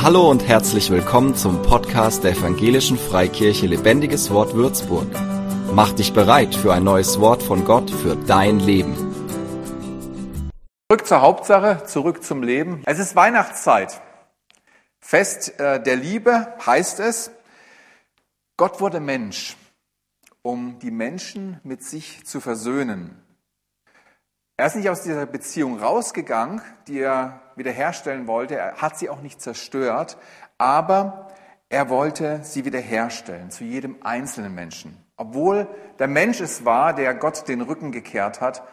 Hallo und herzlich willkommen zum Podcast der Evangelischen Freikirche Lebendiges Wort Würzburg. Mach dich bereit für ein neues Wort von Gott für dein Leben. Zurück zur Hauptsache, zurück zum Leben. Es ist Weihnachtszeit. Fest äh, der Liebe heißt es, Gott wurde Mensch, um die Menschen mit sich zu versöhnen. Er ist nicht aus dieser Beziehung rausgegangen, die er wiederherstellen wollte. Er hat sie auch nicht zerstört, aber er wollte sie wiederherstellen zu jedem einzelnen Menschen. Obwohl der Mensch es war, der Gott den Rücken gekehrt hat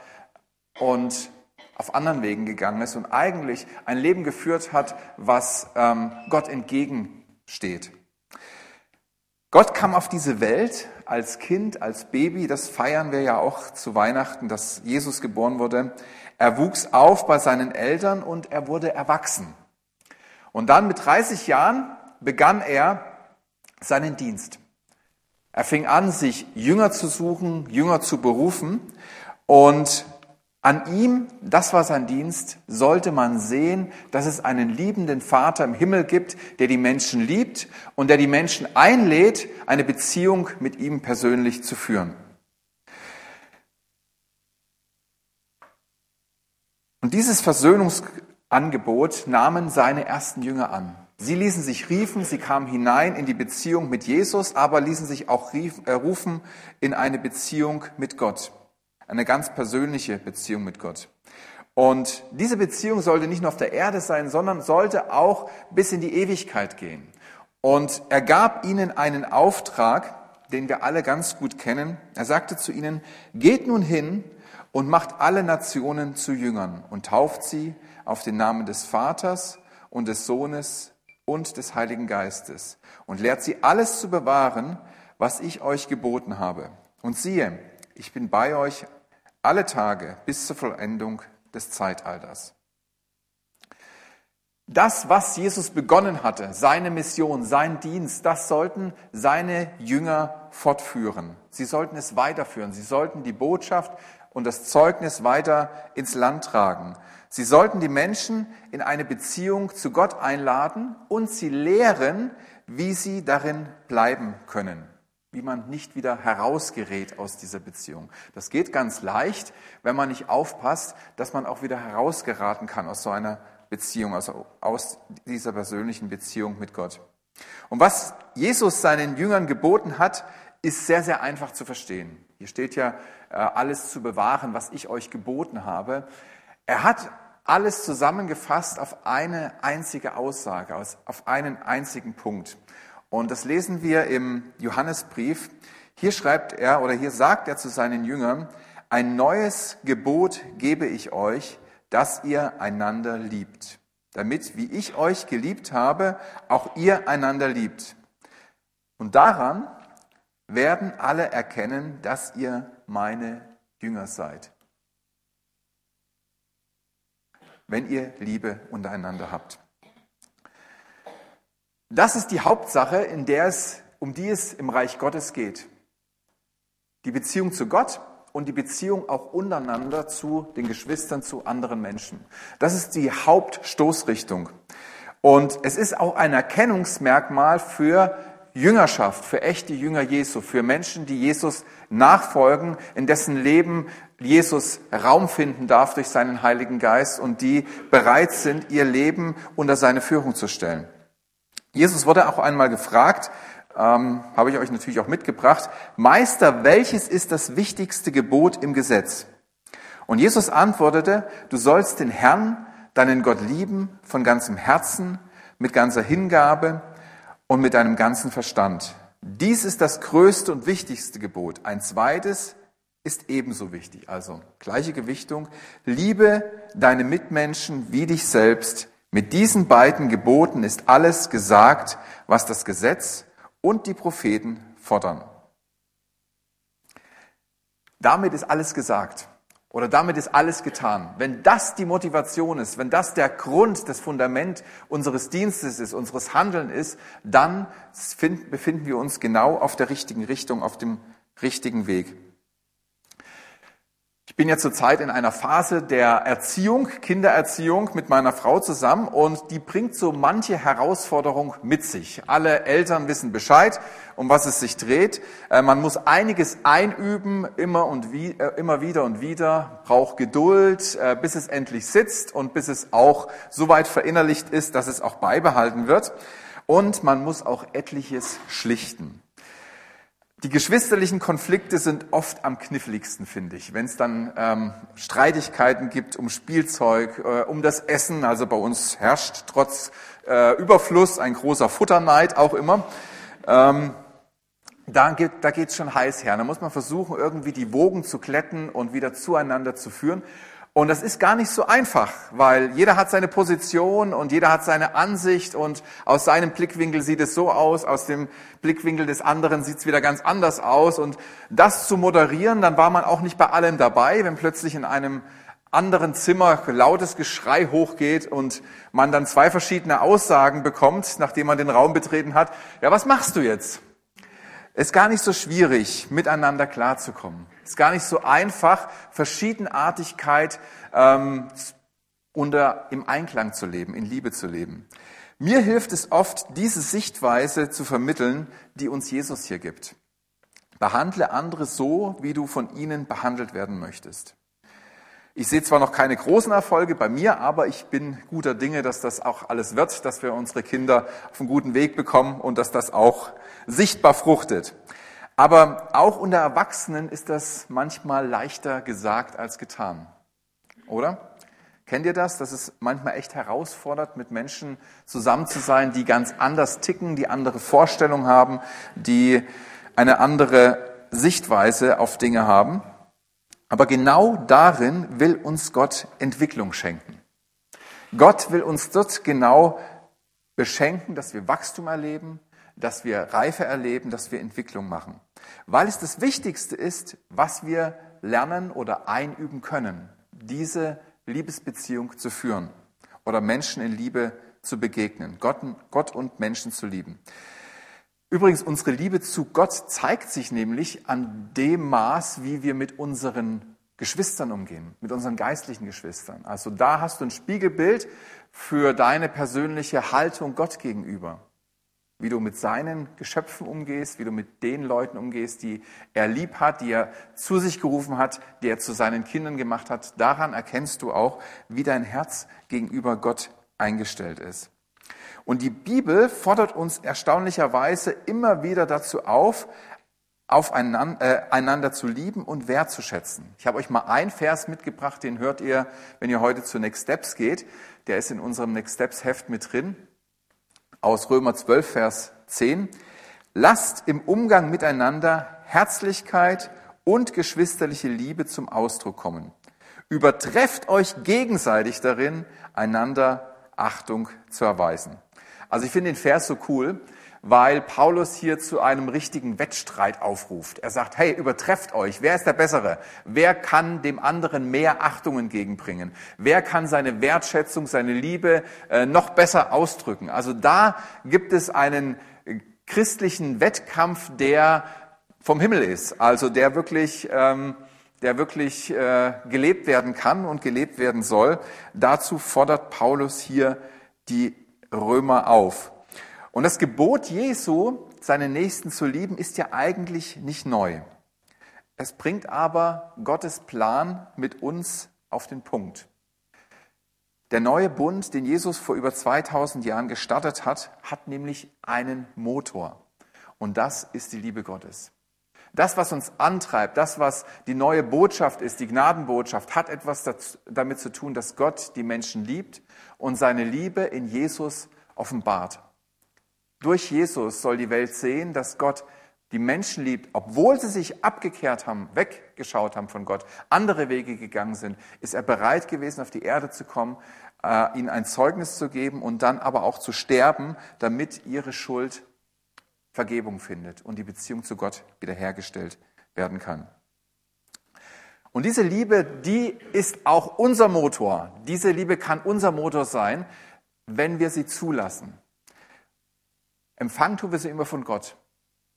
und auf anderen Wegen gegangen ist und eigentlich ein Leben geführt hat, was ähm, Gott entgegensteht. Gott kam auf diese Welt als Kind, als Baby, das feiern wir ja auch zu Weihnachten, dass Jesus geboren wurde. Er wuchs auf bei seinen Eltern und er wurde erwachsen. Und dann mit 30 Jahren begann er seinen Dienst. Er fing an, sich Jünger zu suchen, Jünger zu berufen und an ihm, das war sein Dienst, sollte man sehen, dass es einen liebenden Vater im Himmel gibt, der die Menschen liebt und der die Menschen einlädt, eine Beziehung mit ihm persönlich zu führen. Und dieses Versöhnungsangebot nahmen seine ersten Jünger an. Sie ließen sich riefen, sie kamen hinein in die Beziehung mit Jesus, aber ließen sich auch äh, rufen in eine Beziehung mit Gott. Eine ganz persönliche Beziehung mit Gott. Und diese Beziehung sollte nicht nur auf der Erde sein, sondern sollte auch bis in die Ewigkeit gehen. Und er gab ihnen einen Auftrag, den wir alle ganz gut kennen. Er sagte zu ihnen, geht nun hin und macht alle Nationen zu Jüngern und tauft sie auf den Namen des Vaters und des Sohnes und des Heiligen Geistes und lehrt sie alles zu bewahren, was ich euch geboten habe. Und siehe, ich bin bei euch alle Tage bis zur Vollendung des Zeitalters. Das, was Jesus begonnen hatte, seine Mission, sein Dienst, das sollten seine Jünger fortführen. Sie sollten es weiterführen. Sie sollten die Botschaft und das Zeugnis weiter ins Land tragen. Sie sollten die Menschen in eine Beziehung zu Gott einladen und sie lehren, wie sie darin bleiben können wie man nicht wieder herausgerät aus dieser Beziehung. Das geht ganz leicht, wenn man nicht aufpasst, dass man auch wieder herausgeraten kann aus so einer Beziehung, also aus dieser persönlichen Beziehung mit Gott. Und was Jesus seinen Jüngern geboten hat, ist sehr, sehr einfach zu verstehen. Hier steht ja, äh, alles zu bewahren, was ich euch geboten habe. Er hat alles zusammengefasst auf eine einzige Aussage, auf einen einzigen Punkt. Und das lesen wir im Johannesbrief. Hier schreibt er oder hier sagt er zu seinen Jüngern, ein neues Gebot gebe ich euch, dass ihr einander liebt, damit, wie ich euch geliebt habe, auch ihr einander liebt. Und daran werden alle erkennen, dass ihr meine Jünger seid, wenn ihr Liebe untereinander habt. Das ist die Hauptsache, in der es, um die es im Reich Gottes geht. Die Beziehung zu Gott und die Beziehung auch untereinander zu den Geschwistern, zu anderen Menschen. Das ist die Hauptstoßrichtung. Und es ist auch ein Erkennungsmerkmal für Jüngerschaft, für echte Jünger Jesu, für Menschen, die Jesus nachfolgen, in dessen Leben Jesus Raum finden darf durch seinen Heiligen Geist und die bereit sind, ihr Leben unter seine Führung zu stellen. Jesus wurde auch einmal gefragt, ähm, habe ich euch natürlich auch mitgebracht, Meister, welches ist das wichtigste Gebot im Gesetz? Und Jesus antwortete, du sollst den Herrn, deinen Gott lieben, von ganzem Herzen, mit ganzer Hingabe und mit deinem ganzen Verstand. Dies ist das größte und wichtigste Gebot. Ein zweites ist ebenso wichtig. Also gleiche Gewichtung. Liebe deine Mitmenschen wie dich selbst. Mit diesen beiden Geboten ist alles gesagt, was das Gesetz und die Propheten fordern. Damit ist alles gesagt oder damit ist alles getan. Wenn das die Motivation ist, wenn das der Grund, das Fundament unseres Dienstes ist, unseres Handeln ist, dann befinden wir uns genau auf der richtigen Richtung, auf dem richtigen Weg. Ich bin ja zurzeit in einer Phase der Erziehung, Kindererziehung mit meiner Frau zusammen und die bringt so manche Herausforderung mit sich. Alle Eltern wissen Bescheid, um was es sich dreht. Äh, man muss einiges einüben, immer und wie, äh, immer wieder und wieder, braucht Geduld, äh, bis es endlich sitzt und bis es auch so weit verinnerlicht ist, dass es auch beibehalten wird. Und man muss auch etliches schlichten. Die geschwisterlichen Konflikte sind oft am kniffligsten, finde ich. Wenn es dann ähm, Streitigkeiten gibt um Spielzeug, äh, um das Essen, also bei uns herrscht trotz äh, Überfluss ein großer Futterneid auch immer. Ähm, da geht da geht's schon heiß her. Da muss man versuchen, irgendwie die Wogen zu kletten und wieder zueinander zu führen. Und das ist gar nicht so einfach, weil jeder hat seine Position und jeder hat seine Ansicht und aus seinem Blickwinkel sieht es so aus, aus dem Blickwinkel des anderen sieht es wieder ganz anders aus. Und das zu moderieren, dann war man auch nicht bei allem dabei, wenn plötzlich in einem anderen Zimmer lautes Geschrei hochgeht und man dann zwei verschiedene Aussagen bekommt, nachdem man den Raum betreten hat. Ja, was machst du jetzt? ist gar nicht so schwierig, miteinander klarzukommen. Ist gar nicht so einfach, Verschiedenartigkeit ähm, unter, im Einklang zu leben, in Liebe zu leben. Mir hilft es oft, diese Sichtweise zu vermitteln, die uns Jesus hier gibt. Behandle andere so, wie du von ihnen behandelt werden möchtest. Ich sehe zwar noch keine großen Erfolge bei mir, aber ich bin guter Dinge, dass das auch alles wird, dass wir unsere Kinder auf einen guten Weg bekommen und dass das auch sichtbar fruchtet. Aber auch unter Erwachsenen ist das manchmal leichter gesagt als getan. Oder? Kennt ihr das, dass es manchmal echt herausfordert, mit Menschen zusammen zu sein, die ganz anders ticken, die andere Vorstellungen haben, die eine andere Sichtweise auf Dinge haben? Aber genau darin will uns Gott Entwicklung schenken. Gott will uns dort genau beschenken, dass wir Wachstum erleben, dass wir Reife erleben, dass wir Entwicklung machen. Weil es das Wichtigste ist, was wir lernen oder einüben können, diese Liebesbeziehung zu führen oder Menschen in Liebe zu begegnen, Gott, Gott und Menschen zu lieben. Übrigens, unsere Liebe zu Gott zeigt sich nämlich an dem Maß, wie wir mit unseren Geschwistern umgehen, mit unseren geistlichen Geschwistern. Also da hast du ein Spiegelbild für deine persönliche Haltung Gott gegenüber. Wie du mit seinen Geschöpfen umgehst, wie du mit den Leuten umgehst, die er lieb hat, die er zu sich gerufen hat, die er zu seinen Kindern gemacht hat. Daran erkennst du auch, wie dein Herz gegenüber Gott eingestellt ist. Und die Bibel fordert uns erstaunlicherweise immer wieder dazu auf, aufeinander äh, einander zu lieben und wertzuschätzen. Ich habe euch mal einen Vers mitgebracht, den hört ihr, wenn ihr heute zu Next Steps geht. Der ist in unserem Next Steps Heft mit drin, aus Römer 12, Vers 10. Lasst im Umgang miteinander Herzlichkeit und geschwisterliche Liebe zum Ausdruck kommen. Übertrefft euch gegenseitig darin, einander Achtung zu erweisen. Also ich finde den Vers so cool, weil Paulus hier zu einem richtigen Wettstreit aufruft. Er sagt, hey, übertrefft euch. Wer ist der Bessere? Wer kann dem anderen mehr Achtung entgegenbringen? Wer kann seine Wertschätzung, seine Liebe äh, noch besser ausdrücken? Also da gibt es einen christlichen Wettkampf, der vom Himmel ist. Also der wirklich, ähm, der wirklich äh, gelebt werden kann und gelebt werden soll. Dazu fordert Paulus hier die Römer auf. Und das Gebot Jesu, seine Nächsten zu lieben, ist ja eigentlich nicht neu. Es bringt aber Gottes Plan mit uns auf den Punkt. Der neue Bund, den Jesus vor über 2000 Jahren gestartet hat, hat nämlich einen Motor. Und das ist die Liebe Gottes. Das, was uns antreibt, das, was die neue Botschaft ist, die Gnadenbotschaft, hat etwas damit zu tun, dass Gott die Menschen liebt und seine Liebe in Jesus offenbart. Durch Jesus soll die Welt sehen, dass Gott die Menschen liebt, obwohl sie sich abgekehrt haben, weggeschaut haben von Gott, andere Wege gegangen sind, ist er bereit gewesen, auf die Erde zu kommen, äh, ihnen ein Zeugnis zu geben und dann aber auch zu sterben, damit ihre Schuld Vergebung findet und die Beziehung zu Gott wiederhergestellt werden kann. Und diese Liebe, die ist auch unser Motor. Diese Liebe kann unser Motor sein, wenn wir sie zulassen. Empfangen tun wir sie immer von Gott.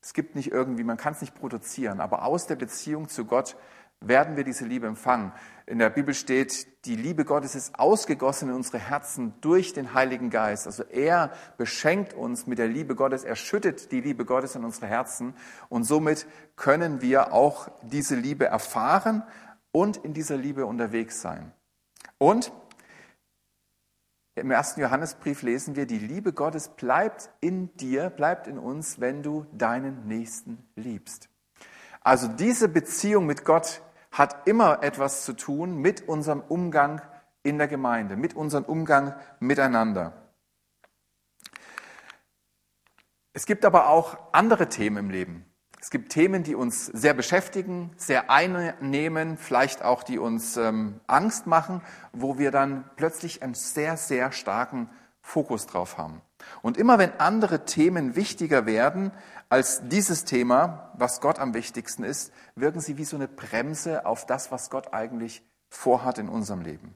Es gibt nicht irgendwie, man kann es nicht produzieren, aber aus der Beziehung zu Gott werden wir diese Liebe empfangen. In der Bibel steht, die Liebe Gottes ist ausgegossen in unsere Herzen durch den Heiligen Geist. Also er beschenkt uns mit der Liebe Gottes, er schüttet die Liebe Gottes in unsere Herzen und somit können wir auch diese Liebe erfahren und in dieser Liebe unterwegs sein. Und im ersten Johannesbrief lesen wir, die Liebe Gottes bleibt in dir, bleibt in uns, wenn du deinen Nächsten liebst. Also diese Beziehung mit Gott hat immer etwas zu tun mit unserem Umgang in der Gemeinde, mit unserem Umgang miteinander. Es gibt aber auch andere Themen im Leben. Es gibt Themen, die uns sehr beschäftigen, sehr einnehmen, vielleicht auch die uns ähm, Angst machen, wo wir dann plötzlich einen sehr, sehr starken Fokus drauf haben. Und immer wenn andere Themen wichtiger werden als dieses Thema, was Gott am wichtigsten ist, wirken sie wie so eine Bremse auf das, was Gott eigentlich vorhat in unserem Leben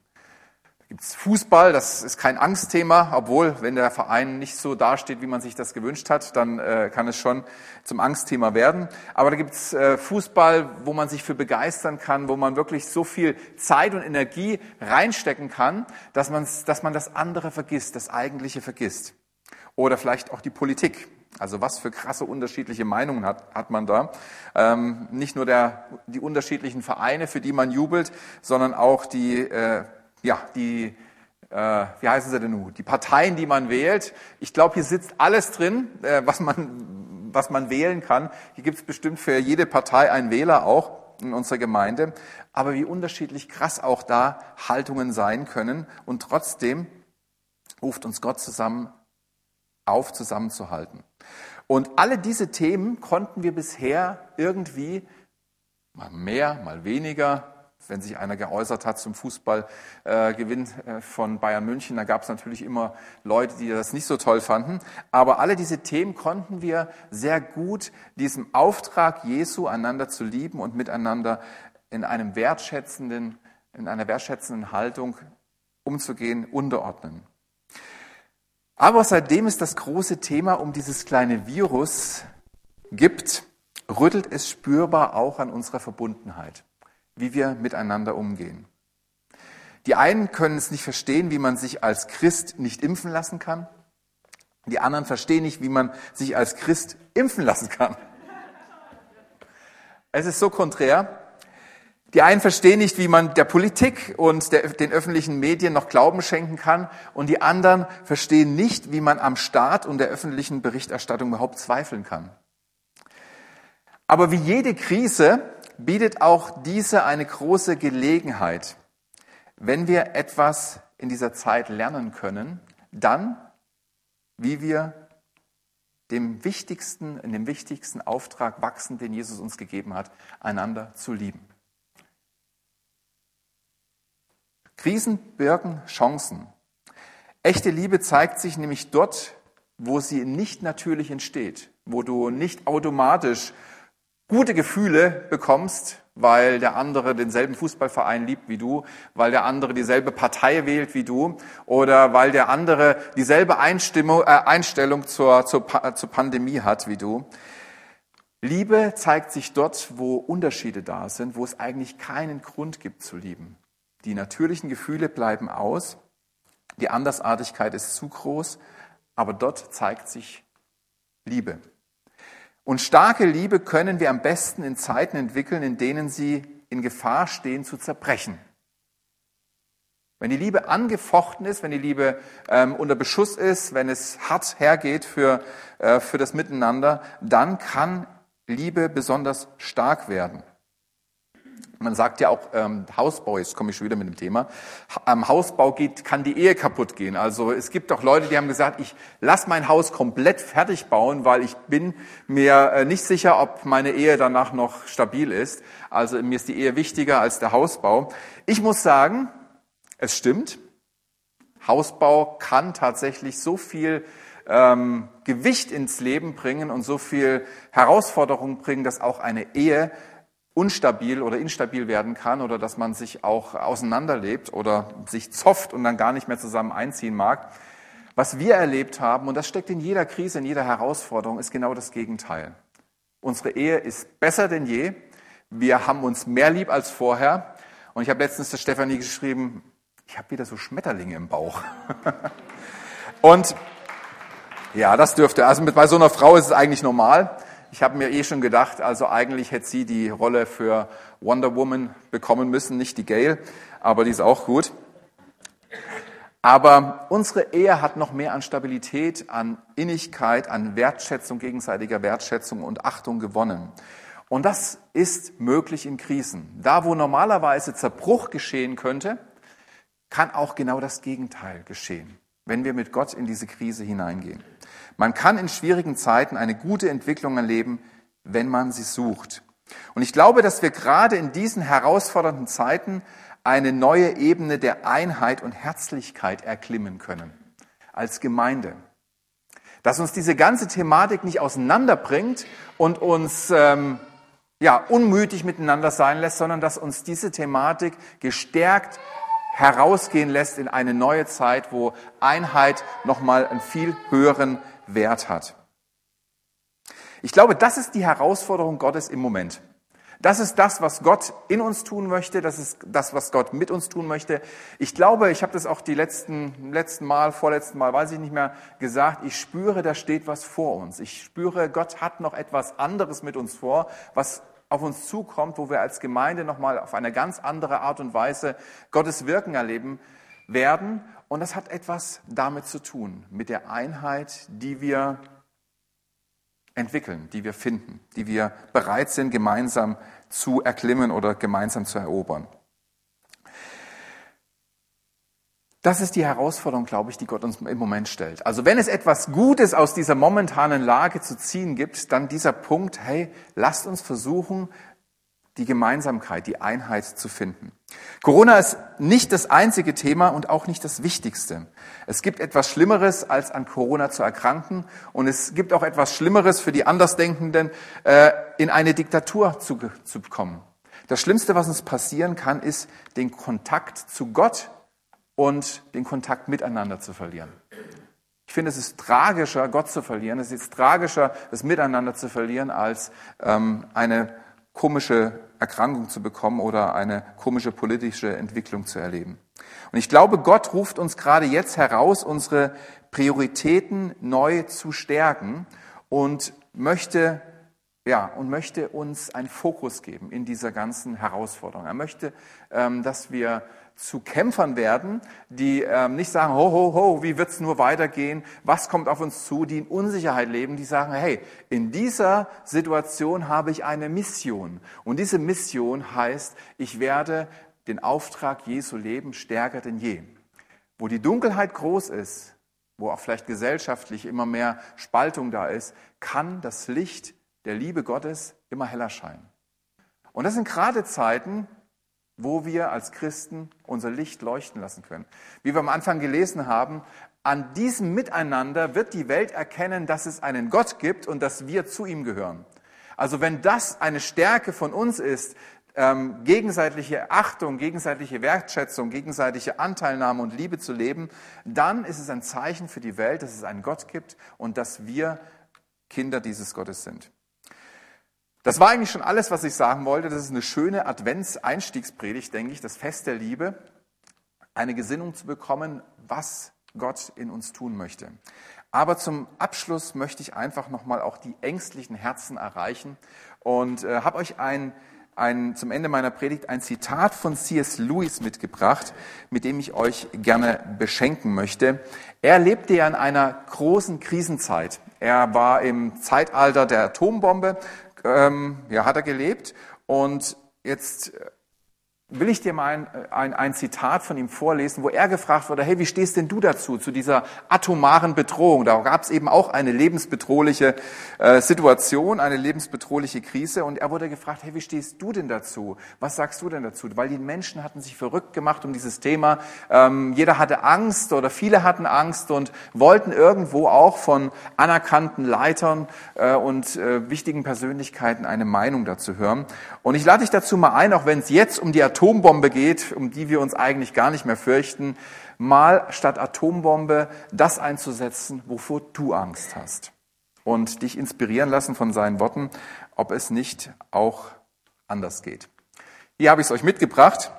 gibt's Fußball, das ist kein Angstthema, obwohl, wenn der Verein nicht so dasteht, wie man sich das gewünscht hat, dann äh, kann es schon zum Angstthema werden. Aber da gibt's äh, Fußball, wo man sich für begeistern kann, wo man wirklich so viel Zeit und Energie reinstecken kann, dass, man's, dass man das andere vergisst, das Eigentliche vergisst. Oder vielleicht auch die Politik. Also was für krasse unterschiedliche Meinungen hat, hat man da. Ähm, nicht nur der, die unterschiedlichen Vereine, für die man jubelt, sondern auch die äh, ja, die, äh, wie heißen sie denn nun? Die Parteien, die man wählt. Ich glaube, hier sitzt alles drin, äh, was, man, was man wählen kann. Hier gibt es bestimmt für jede Partei einen Wähler auch in unserer Gemeinde. Aber wie unterschiedlich krass auch da Haltungen sein können. Und trotzdem ruft uns Gott zusammen auf, zusammenzuhalten. Und alle diese Themen konnten wir bisher irgendwie mal mehr, mal weniger, wenn sich einer geäußert hat zum Fußballgewinn äh, von Bayern München, da gab es natürlich immer Leute, die das nicht so toll fanden. Aber alle diese Themen konnten wir sehr gut diesem Auftrag Jesu, einander zu lieben und miteinander in einem wertschätzenden, in einer wertschätzenden Haltung umzugehen, unterordnen. Aber seitdem es das große Thema um dieses kleine Virus gibt, rüttelt es spürbar auch an unserer Verbundenheit wie wir miteinander umgehen. Die einen können es nicht verstehen, wie man sich als Christ nicht impfen lassen kann. Die anderen verstehen nicht, wie man sich als Christ impfen lassen kann. Es ist so konträr. Die einen verstehen nicht, wie man der Politik und der, den öffentlichen Medien noch Glauben schenken kann. Und die anderen verstehen nicht, wie man am Staat und der öffentlichen Berichterstattung überhaupt zweifeln kann. Aber wie jede Krise bietet auch diese eine große Gelegenheit. Wenn wir etwas in dieser Zeit lernen können, dann, wie wir dem wichtigsten, in dem wichtigsten Auftrag wachsen, den Jesus uns gegeben hat, einander zu lieben. Krisen birgen Chancen. Echte Liebe zeigt sich nämlich dort, wo sie nicht natürlich entsteht, wo du nicht automatisch gute Gefühle bekommst, weil der andere denselben Fußballverein liebt wie du, weil der andere dieselbe Partei wählt wie du oder weil der andere dieselbe Einstimmung, äh, Einstellung zur, zur, zur Pandemie hat wie du. Liebe zeigt sich dort, wo Unterschiede da sind, wo es eigentlich keinen Grund gibt zu lieben. Die natürlichen Gefühle bleiben aus, die Andersartigkeit ist zu groß, aber dort zeigt sich Liebe. Und starke Liebe können wir am besten in Zeiten entwickeln, in denen sie in Gefahr stehen zu zerbrechen. Wenn die Liebe angefochten ist, wenn die Liebe ähm, unter Beschuss ist, wenn es hart hergeht für, äh, für das Miteinander, dann kann Liebe besonders stark werden. Man sagt ja auch ähm, Hausbau, jetzt komme ich schon wieder mit dem Thema, am Hausbau geht, kann die Ehe kaputt gehen. Also es gibt auch Leute, die haben gesagt, ich lasse mein Haus komplett fertig bauen, weil ich bin mir äh, nicht sicher, ob meine Ehe danach noch stabil ist. Also mir ist die Ehe wichtiger als der Hausbau. Ich muss sagen, es stimmt. Hausbau kann tatsächlich so viel ähm, Gewicht ins Leben bringen und so viel Herausforderung bringen, dass auch eine Ehe unstabil oder instabil werden kann oder dass man sich auch auseinanderlebt oder sich zofft und dann gar nicht mehr zusammen einziehen mag. Was wir erlebt haben, und das steckt in jeder Krise, in jeder Herausforderung, ist genau das Gegenteil. Unsere Ehe ist besser denn je. wir haben uns mehr lieb als vorher. Und ich habe letztens der Stefanie geschrieben, ich habe wieder so Schmetterlinge im Bauch. und ja, das dürfte. Also mit, bei so einer Frau ist es eigentlich normal. Ich habe mir eh schon gedacht, also eigentlich hätte sie die Rolle für Wonder Woman bekommen müssen, nicht die Gail, aber die ist auch gut. Aber unsere Ehe hat noch mehr an Stabilität, an Innigkeit, an Wertschätzung, gegenseitiger Wertschätzung und Achtung gewonnen. Und das ist möglich in Krisen. Da, wo normalerweise Zerbruch geschehen könnte, kann auch genau das Gegenteil geschehen, wenn wir mit Gott in diese Krise hineingehen. Man kann in schwierigen Zeiten eine gute Entwicklung erleben, wenn man sie sucht. Und ich glaube, dass wir gerade in diesen herausfordernden Zeiten eine neue Ebene der Einheit und Herzlichkeit erklimmen können als Gemeinde. Dass uns diese ganze Thematik nicht auseinanderbringt und uns ähm, ja, unmütig miteinander sein lässt, sondern dass uns diese Thematik gestärkt herausgehen lässt in eine neue Zeit, wo Einheit nochmal einen viel höheren Wert hat. Ich glaube, das ist die Herausforderung Gottes im Moment. Das ist das, was Gott in uns tun möchte. Das ist das, was Gott mit uns tun möchte. Ich glaube, ich habe das auch die letzten, letzten Mal, vorletzten Mal, weiß ich nicht mehr, gesagt. Ich spüre, da steht was vor uns. Ich spüre, Gott hat noch etwas anderes mit uns vor, was auf uns zukommt, wo wir als Gemeinde nochmal auf eine ganz andere Art und Weise Gottes Wirken erleben werden. Und das hat etwas damit zu tun, mit der Einheit, die wir entwickeln, die wir finden, die wir bereit sind, gemeinsam zu erklimmen oder gemeinsam zu erobern. Das ist die Herausforderung, glaube ich, die Gott uns im Moment stellt. Also wenn es etwas Gutes aus dieser momentanen Lage zu ziehen gibt, dann dieser Punkt, hey, lasst uns versuchen, die Gemeinsamkeit, die Einheit zu finden. Corona ist nicht das einzige Thema und auch nicht das Wichtigste. Es gibt etwas Schlimmeres, als an Corona zu erkranken und es gibt auch etwas Schlimmeres für die Andersdenkenden, äh, in eine Diktatur zu, zu kommen. Das Schlimmste, was uns passieren kann, ist, den Kontakt zu Gott und den Kontakt miteinander zu verlieren. Ich finde, es ist tragischer, Gott zu verlieren. Es ist tragischer, das Miteinander zu verlieren, als ähm, eine komische Erkrankung zu bekommen oder eine komische politische Entwicklung zu erleben. Und ich glaube, Gott ruft uns gerade jetzt heraus, unsere Prioritäten neu zu stärken und möchte ja, und möchte uns einen Fokus geben in dieser ganzen Herausforderung. Er möchte, ähm, dass wir zu Kämpfern werden, die ähm, nicht sagen, ho, ho, ho, wie wird's nur weitergehen, was kommt auf uns zu, die in Unsicherheit leben, die sagen, hey, in dieser Situation habe ich eine Mission. Und diese Mission heißt, ich werde den Auftrag Jesu leben stärker denn je. Wo die Dunkelheit groß ist, wo auch vielleicht gesellschaftlich immer mehr Spaltung da ist, kann das Licht der Liebe Gottes immer heller scheinen. Und das sind gerade Zeiten, wo wir als Christen unser Licht leuchten lassen können. Wie wir am Anfang gelesen haben, an diesem Miteinander wird die Welt erkennen, dass es einen Gott gibt und dass wir zu ihm gehören. Also wenn das eine Stärke von uns ist, ähm, gegenseitige Achtung, gegenseitige Wertschätzung, gegenseitige Anteilnahme und Liebe zu leben, dann ist es ein Zeichen für die Welt, dass es einen Gott gibt und dass wir Kinder dieses Gottes sind. Das war eigentlich schon alles, was ich sagen wollte. Das ist eine schöne Advents-Einstiegspredigt, denke ich, das Fest der Liebe, eine Gesinnung zu bekommen, was Gott in uns tun möchte. Aber zum Abschluss möchte ich einfach nochmal auch die ängstlichen Herzen erreichen und äh, habe euch ein, ein, zum Ende meiner Predigt ein Zitat von C.S. Lewis mitgebracht, mit dem ich euch gerne beschenken möchte. Er lebte ja in einer großen Krisenzeit. Er war im Zeitalter der Atombombe ähm, ja, hat er gelebt. Und jetzt will ich dir mal ein, ein, ein, Zitat von ihm vorlesen, wo er gefragt wurde, hey, wie stehst denn du dazu, zu dieser atomaren Bedrohung? Da gab es eben auch eine lebensbedrohliche äh, Situation, eine lebensbedrohliche Krise. Und er wurde gefragt, hey, wie stehst du denn dazu? Was sagst du denn dazu? Weil die Menschen hatten sich verrückt gemacht um dieses Thema. Ähm, jeder hatte Angst oder viele hatten Angst und wollten irgendwo auch von anerkannten Leitern äh, und äh, wichtigen Persönlichkeiten eine Meinung dazu hören. Und ich lade dich dazu mal ein, auch wenn es jetzt um die Atom Atombombe geht, um die wir uns eigentlich gar nicht mehr fürchten, mal statt Atombombe das einzusetzen, wovor du Angst hast. Und dich inspirieren lassen von seinen Worten, ob es nicht auch anders geht. Hier habe ich es euch mitgebracht.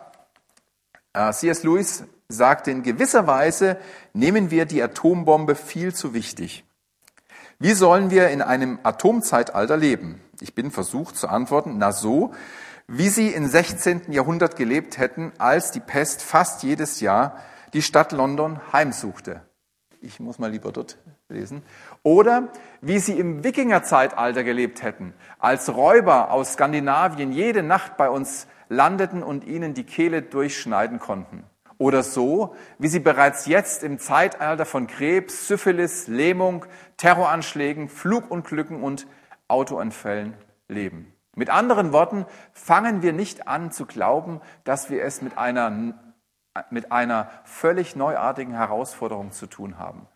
Äh, C.S. Lewis sagt, in gewisser Weise nehmen wir die Atombombe viel zu wichtig. Wie sollen wir in einem Atomzeitalter leben? Ich bin versucht zu antworten, na so, wie sie im 16. Jahrhundert gelebt hätten, als die Pest fast jedes Jahr die Stadt London heimsuchte. Ich muss mal lieber dort lesen. Oder wie sie im Wikingerzeitalter gelebt hätten, als Räuber aus Skandinavien jede Nacht bei uns landeten und ihnen die Kehle durchschneiden konnten. Oder so, wie sie bereits jetzt im Zeitalter von Krebs, Syphilis, Lähmung, Terroranschlägen, Flugunglücken und Autounfällen leben. Mit anderen Worten, fangen wir nicht an zu glauben, dass wir es mit einer, mit einer völlig neuartigen Herausforderung zu tun haben.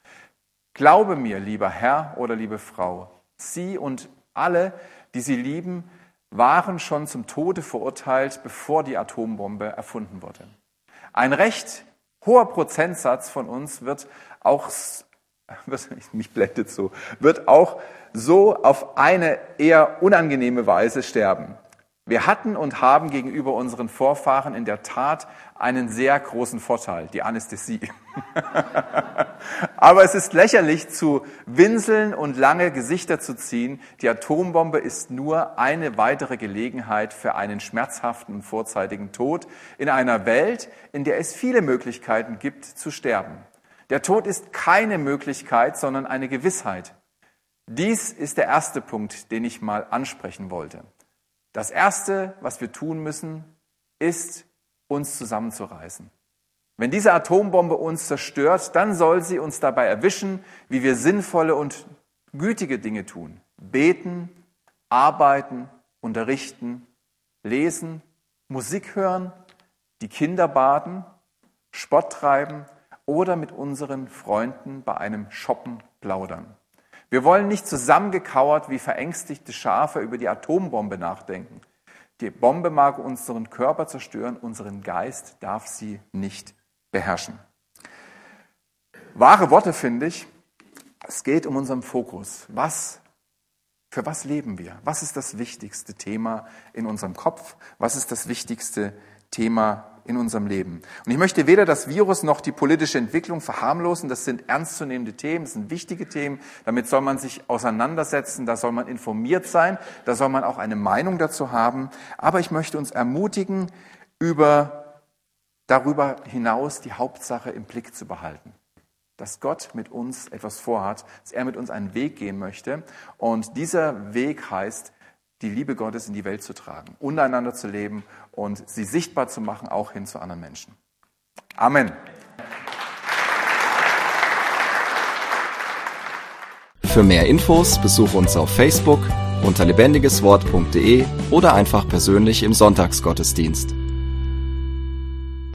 Glaube mir, lieber Herr oder liebe Frau, Sie und alle, die Sie lieben, waren schon zum Tode verurteilt, bevor die Atombombe erfunden wurde. Ein recht hoher Prozentsatz von uns wird auch, mich blendet so, wird auch so auf eine eher unangenehme Weise sterben. Wir hatten und haben gegenüber unseren Vorfahren in der Tat einen sehr großen Vorteil, die Anästhesie. Aber es ist lächerlich zu winseln und lange Gesichter zu ziehen. Die Atombombe ist nur eine weitere Gelegenheit für einen schmerzhaften und vorzeitigen Tod in einer Welt, in der es viele Möglichkeiten gibt zu sterben. Der Tod ist keine Möglichkeit, sondern eine Gewissheit. Dies ist der erste Punkt, den ich mal ansprechen wollte. Das Erste, was wir tun müssen, ist, uns zusammenzureißen. Wenn diese Atombombe uns zerstört, dann soll sie uns dabei erwischen, wie wir sinnvolle und gütige Dinge tun. Beten, arbeiten, unterrichten, lesen, Musik hören, die Kinder baden, Sport treiben oder mit unseren Freunden bei einem Shoppen plaudern. Wir wollen nicht zusammengekauert wie verängstigte Schafe über die Atombombe nachdenken. Die Bombe mag unseren Körper zerstören, unseren Geist darf sie nicht beherrschen. Wahre Worte finde ich, es geht um unseren Fokus. Was, für was leben wir? Was ist das wichtigste Thema in unserem Kopf? Was ist das wichtigste Thema in unserem Leben. Und ich möchte weder das Virus noch die politische Entwicklung verharmlosen. Das sind ernstzunehmende Themen, das sind wichtige Themen. Damit soll man sich auseinandersetzen, da soll man informiert sein, da soll man auch eine Meinung dazu haben. Aber ich möchte uns ermutigen, über, darüber hinaus die Hauptsache im Blick zu behalten dass Gott mit uns etwas vorhat, dass er mit uns einen Weg gehen möchte. Und dieser Weg heißt, die Liebe Gottes in die Welt zu tragen, untereinander zu leben und sie sichtbar zu machen, auch hin zu anderen Menschen. Amen. Für mehr Infos besuche uns auf Facebook unter lebendigeswort.de oder einfach persönlich im Sonntagsgottesdienst.